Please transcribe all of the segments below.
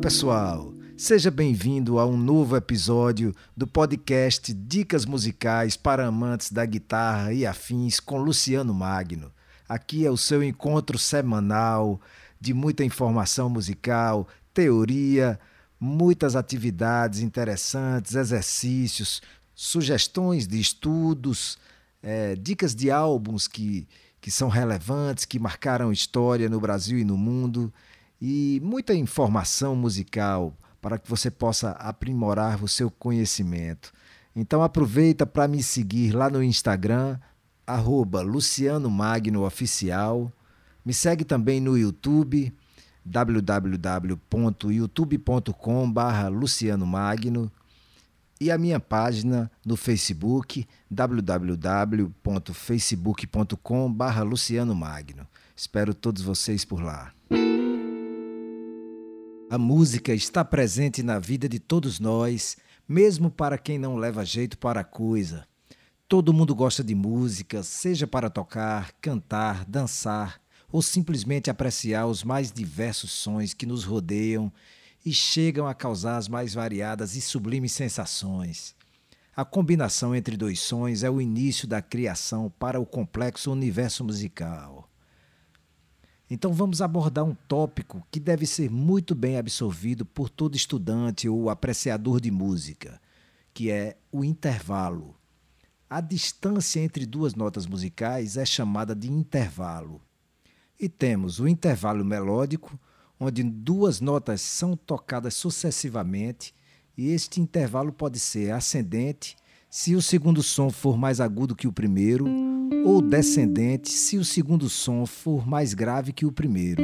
pessoal! Seja bem-vindo a um novo episódio do podcast Dicas Musicais para Amantes da Guitarra e Afins com Luciano Magno. Aqui é o seu encontro semanal de muita informação musical, teoria, muitas atividades interessantes, exercícios, sugestões de estudos, é, dicas de álbuns que, que são relevantes, que marcaram história no Brasil e no mundo, e muita informação musical para que você possa aprimorar o seu conhecimento. Então aproveita para me seguir lá no Instagram, arroba Luciano Magno Oficial. Me segue também no YouTube, www.youtube.com Luciano Magno e a minha página no Facebook, www.facebook.com Luciano Magno. Espero todos vocês por lá. A música está presente na vida de todos nós, mesmo para quem não leva jeito para a coisa. Todo mundo gosta de música, seja para tocar, cantar, dançar ou simplesmente apreciar os mais diversos sons que nos rodeiam e chegam a causar as mais variadas e sublimes sensações. A combinação entre dois sons é o início da criação para o complexo universo musical. Então vamos abordar um tópico que deve ser muito bem absorvido por todo estudante ou apreciador de música, que é o intervalo. A distância entre duas notas musicais é chamada de intervalo. E temos o intervalo melódico, onde duas notas são tocadas sucessivamente, e este intervalo pode ser ascendente se o segundo som for mais agudo que o primeiro, ou descendente se o segundo som for mais grave que o primeiro.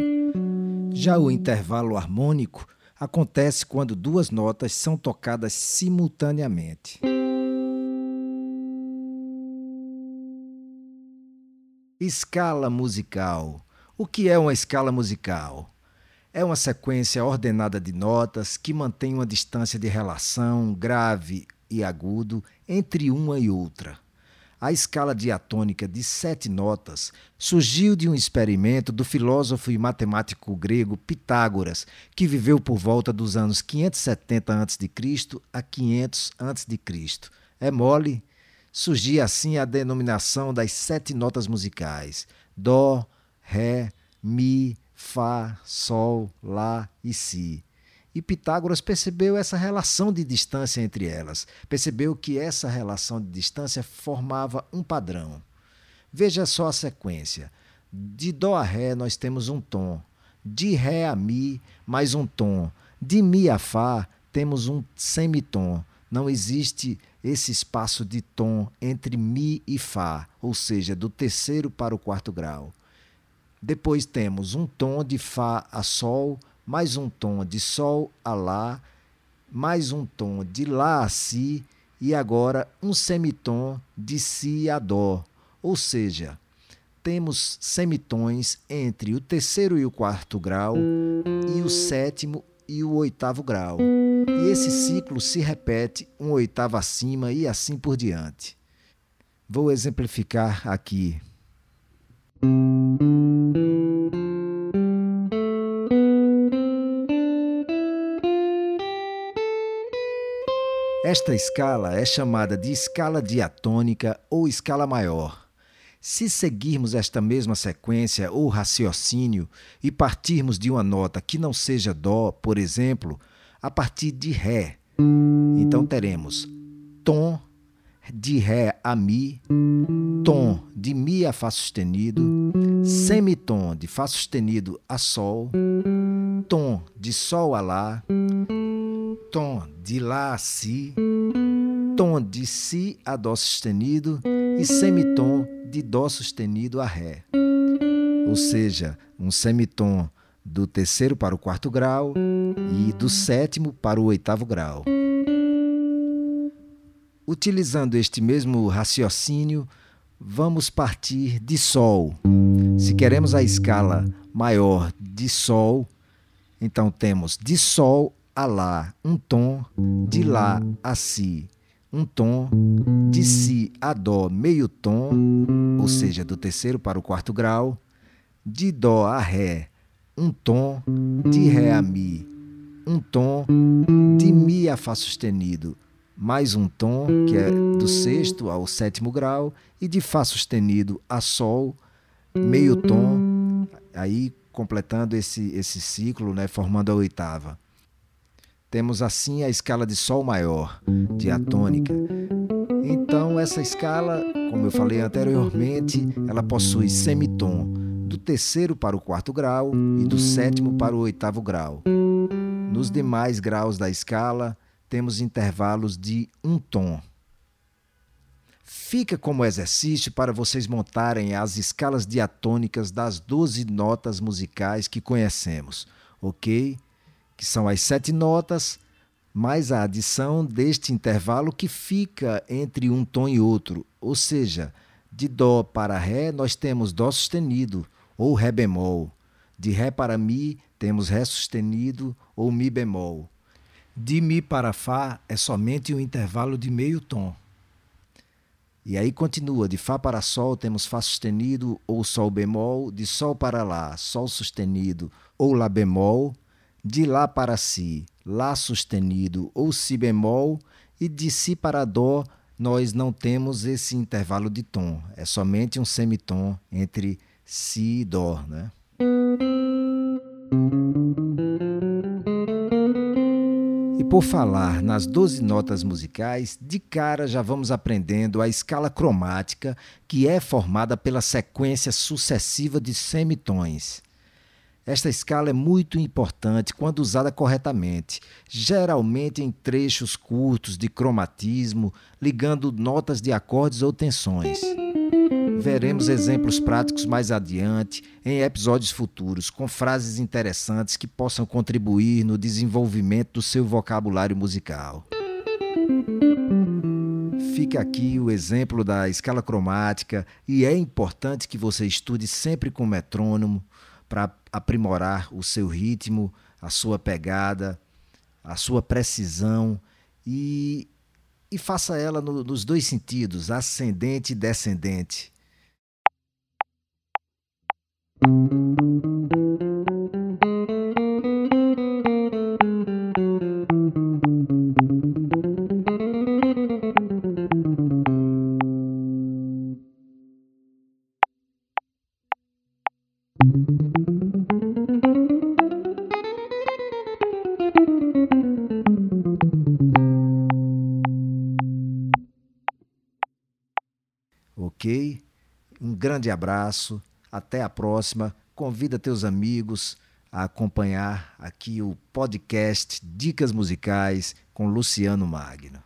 Já o intervalo harmônico acontece quando duas notas são tocadas simultaneamente. Escala musical. O que é uma escala musical? É uma sequência ordenada de notas que mantém uma distância de relação grave e agudo entre uma e outra. A escala diatônica de sete notas surgiu de um experimento do filósofo e matemático grego Pitágoras, que viveu por volta dos anos 570 a.C. a 500 a.C. É mole? Surgia assim a denominação das sete notas musicais: Dó, Ré, Mi, Fá, Sol, Lá e Si. E Pitágoras percebeu essa relação de distância entre elas, percebeu que essa relação de distância formava um padrão. Veja só a sequência. De Dó a Ré nós temos um tom, de Ré a Mi mais um tom, de Mi a Fá temos um semitom. Não existe esse espaço de tom entre Mi e Fá, ou seja, do terceiro para o quarto grau. Depois temos um tom de Fá a Sol mais um tom de Sol a Lá, mais um tom de Lá a Si e agora um semitom de Si a Dó. Ou seja, temos semitons entre o terceiro e o quarto grau e o sétimo e o oitavo grau. E esse ciclo se repete um oitavo acima e assim por diante. Vou exemplificar aqui. Esta escala é chamada de escala diatônica ou escala maior. Se seguirmos esta mesma sequência ou raciocínio e partirmos de uma nota que não seja Dó, por exemplo, a partir de Ré, então teremos Tom de Ré a Mi, Tom de Mi a Fá sustenido, semitom de Fá sustenido a Sol, Tom de Sol a Lá, tom de Lá a Si, tom de Si a Dó sustenido e semitom de Dó sustenido a Ré. Ou seja, um semitom do terceiro para o quarto grau e do sétimo para o oitavo grau. Utilizando este mesmo raciocínio, vamos partir de Sol. Se queremos a escala maior de Sol, então temos de Sol a Lá um tom, de Lá a Si um tom, de Si a Dó meio tom, ou seja, do terceiro para o quarto grau, de Dó a Ré um tom, de Ré a Mi um tom de Mi a Fá sustenido, mais um tom, que é do sexto ao sétimo grau, e de Fá sustenido a Sol, meio tom, aí completando esse, esse ciclo, né, formando a oitava. Temos assim a escala de Sol maior, diatônica. Então, essa escala, como eu falei anteriormente, ela possui semitom do terceiro para o quarto grau e do sétimo para o oitavo grau. Nos demais graus da escala, temos intervalos de um tom. Fica como exercício para vocês montarem as escalas diatônicas das 12 notas musicais que conhecemos, ok? Que são as sete notas, mais a adição deste intervalo que fica entre um tom e outro, ou seja, de Dó para Ré nós temos Dó sustenido ou Ré bemol. De Ré para Mi temos Ré sustenido ou Mi bemol. De Mi para Fá é somente um intervalo de meio tom. E aí continua, de Fá para Sol temos Fá sustenido ou Sol bemol, de Sol para Lá, Sol sustenido ou Lá bemol, de Lá para Si, Lá sustenido ou Si bemol, e de Si para Dó nós não temos esse intervalo de tom, é somente um semitom entre Si e Dó. Né? por falar nas 12 notas musicais, de cara já vamos aprendendo a escala cromática, que é formada pela sequência sucessiva de semitons. Esta escala é muito importante quando usada corretamente, geralmente em trechos curtos de cromatismo, ligando notas de acordes ou tensões. Veremos exemplos práticos mais adiante, em episódios futuros, com frases interessantes que possam contribuir no desenvolvimento do seu vocabulário musical. Fica aqui o exemplo da escala cromática e é importante que você estude sempre com metrônomo para aprimorar o seu ritmo, a sua pegada, a sua precisão e, e faça ela no, nos dois sentidos, ascendente e descendente. Grande abraço até a próxima. Convida teus amigos a acompanhar aqui o podcast Dicas Musicais com Luciano Magno.